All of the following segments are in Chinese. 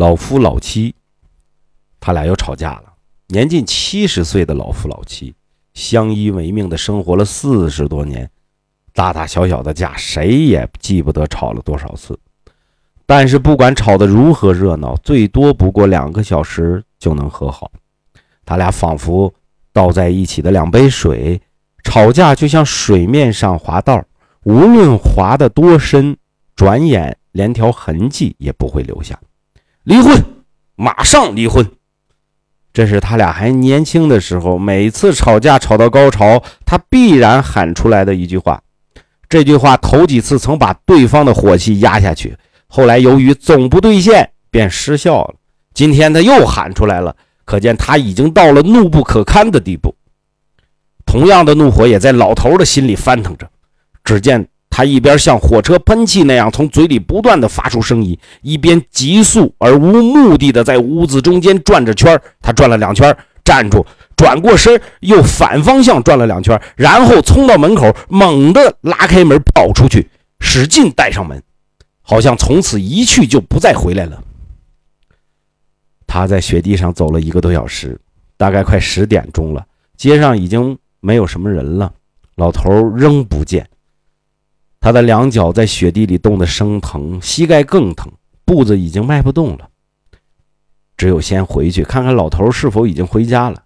老夫老妻，他俩又吵架了。年近七十岁的老夫老妻，相依为命的生活了四十多年，大大小小的架，谁也记不得吵了多少次。但是不管吵得如何热闹，最多不过两个小时就能和好。他俩仿佛倒在一起的两杯水，吵架就像水面上滑道，无论滑得多深，转眼连条痕迹也不会留下。离婚，马上离婚。这是他俩还年轻的时候，每次吵架吵到高潮，他必然喊出来的一句话。这句话头几次曾把对方的火气压下去。后来由于总不兑现，便失效了。今天他又喊出来了，可见他已经到了怒不可堪的地步。同样的怒火也在老头的心里翻腾着。只见他一边像火车喷气那样从嘴里不断的发出声音，一边急速而无目的的在屋子中间转着圈他转了两圈，站住，转过身，又反方向转了两圈，然后冲到门口，猛地拉开门跑出去，使劲带上门。好像从此一去就不再回来了。他在雪地上走了一个多小时，大概快十点钟了，街上已经没有什么人了，老头仍不见。他的两脚在雪地里冻得生疼，膝盖更疼，步子已经迈不动了。只有先回去看看老头是否已经回家了。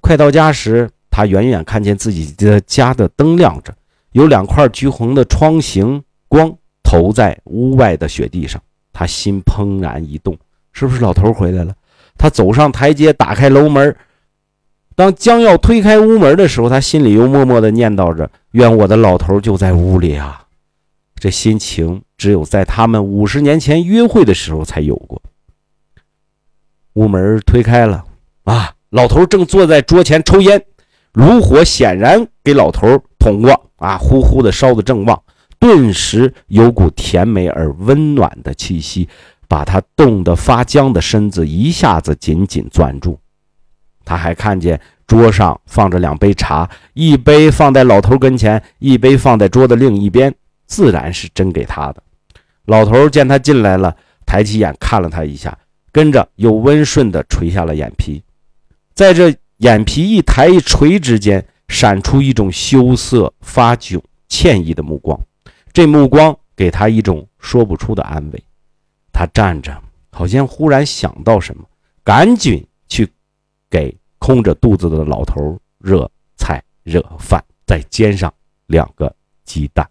快到家时，他远远看见自己的家的灯亮着，有两块橘红的窗形光。投在屋外的雪地上，他心怦然一动，是不是老头回来了？他走上台阶，打开楼门。当将要推开屋门的时候，他心里又默默地念叨着：“愿我的老头就在屋里啊！”这心情只有在他们五十年前约会的时候才有过。屋门推开了，啊，老头正坐在桌前抽烟，炉火显然给老头捅过，啊，呼呼的烧得正旺。顿时有股甜美而温暖的气息，把他冻得发僵的身子一下子紧紧攥住。他还看见桌上放着两杯茶，一杯放在老头跟前，一杯放在桌的另一边，自然是斟给他的。老头见他进来了，抬起眼看了他一下，跟着又温顺地垂下了眼皮，在这眼皮一抬一垂之间，闪出一种羞涩、发窘、歉意的目光。这目光给他一种说不出的安慰，他站着，好像忽然想到什么，赶紧去给空着肚子的老头热菜热饭，再煎上两个鸡蛋。